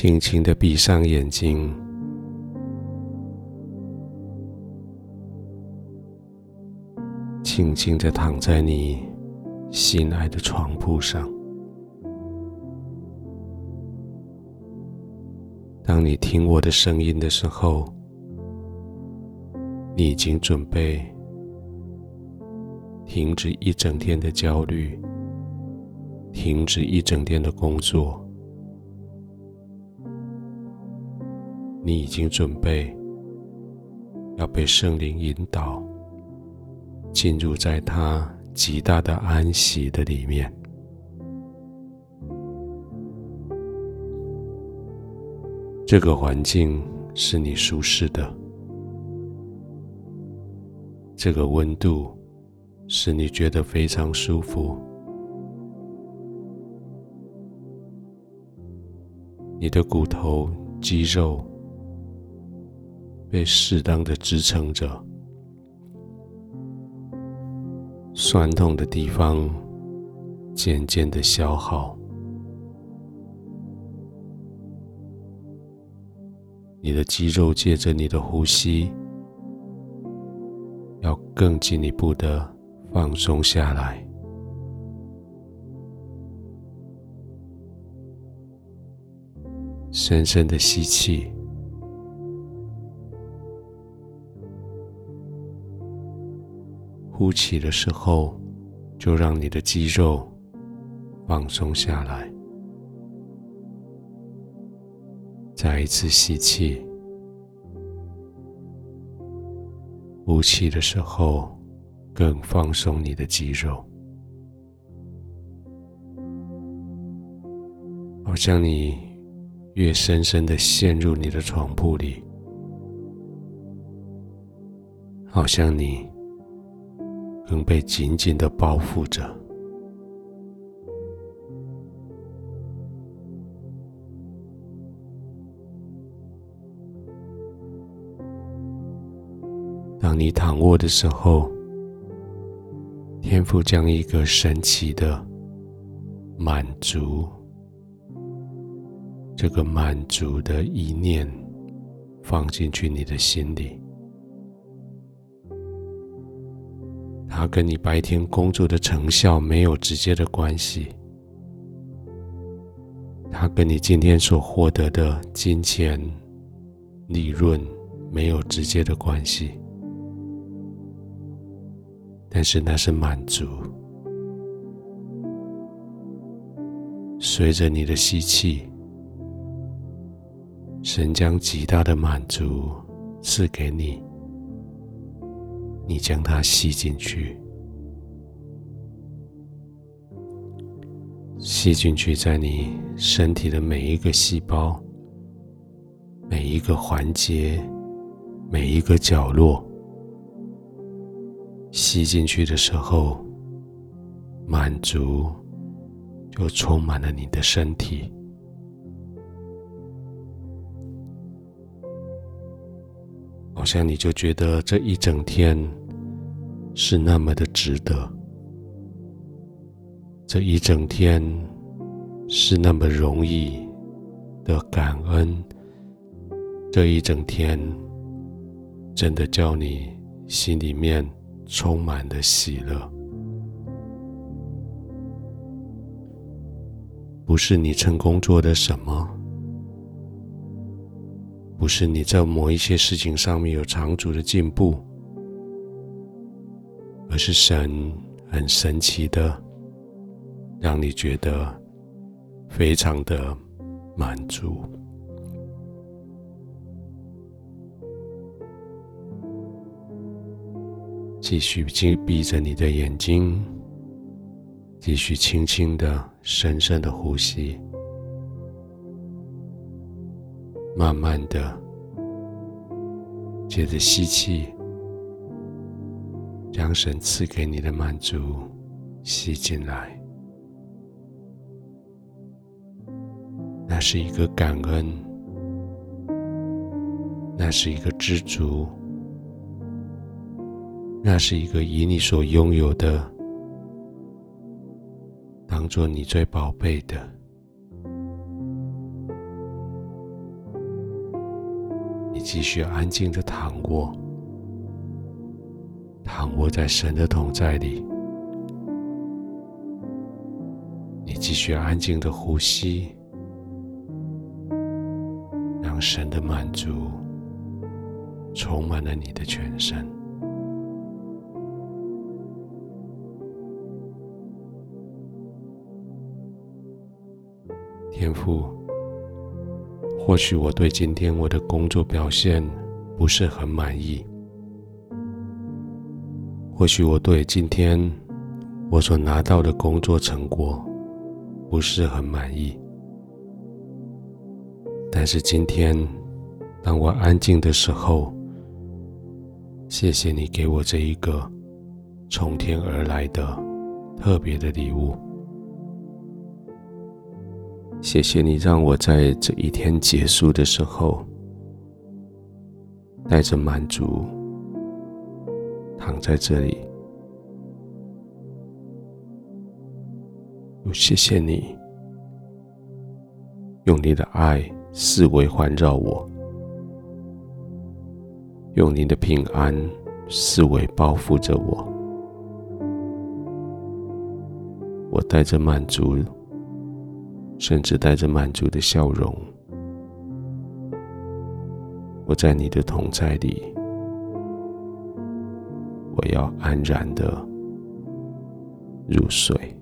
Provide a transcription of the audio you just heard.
轻轻的闭上眼睛，轻轻的躺在你心爱的床铺上。当你听我的声音的时候，你已经准备停止一整天的焦虑，停止一整天的工作。你已经准备要被圣灵引导，进入在他极大的安息的里面。这个环境是你舒适的。这个温度使你觉得非常舒服，你的骨头、肌肉被适当的支撑着，酸痛的地方渐渐的消耗，你的肌肉借着你的呼吸。要更进一步的放松下来，深深的吸气，呼气的时候，就让你的肌肉放松下来。再一次吸气。呼气的时候，更放松你的肌肉，好像你越深深的陷入你的床铺里，好像你更被紧紧的包覆着。当你躺卧的时候，天父将一个神奇的满足，这个满足的意念放进去你的心里。它跟你白天工作的成效没有直接的关系，它跟你今天所获得的金钱、利润没有直接的关系。但是那是满足，随着你的吸气，神将极大的满足赐给你，你将它吸进去，吸进去，在你身体的每一个细胞、每一个环节、每一个角落。吸进去的时候，满足就充满了你的身体，好像你就觉得这一整天是那么的值得，这一整天是那么容易的感恩，这一整天真的叫你心里面。充满了喜乐，不是你成功做的什么，不是你在某一些事情上面有长足的进步，而是神很神奇的，让你觉得非常的满足。继续紧闭着你的眼睛，继续轻轻的、深深的呼吸，慢慢的，接着吸气，将神赐给你的满足吸进来，那是一个感恩，那是一个知足。那是一个以你所拥有的，当做你最宝贝的，继续安静的躺卧，躺卧在神的同在里。你继续安静的呼吸，让神的满足充满了你的全身。天父。或许我对今天我的工作表现不是很满意，或许我对今天我所拿到的工作成果不是很满意，但是今天当我安静的时候，谢谢你给我这一个从天而来的特别的礼物。谢谢你让我在这一天结束的时候，带着满足躺在这里。又谢谢你用你的爱四围环绕我，用你的平安四围包覆着我。我带着满足。甚至带着满足的笑容，我在你的同在里，我要安然的入睡。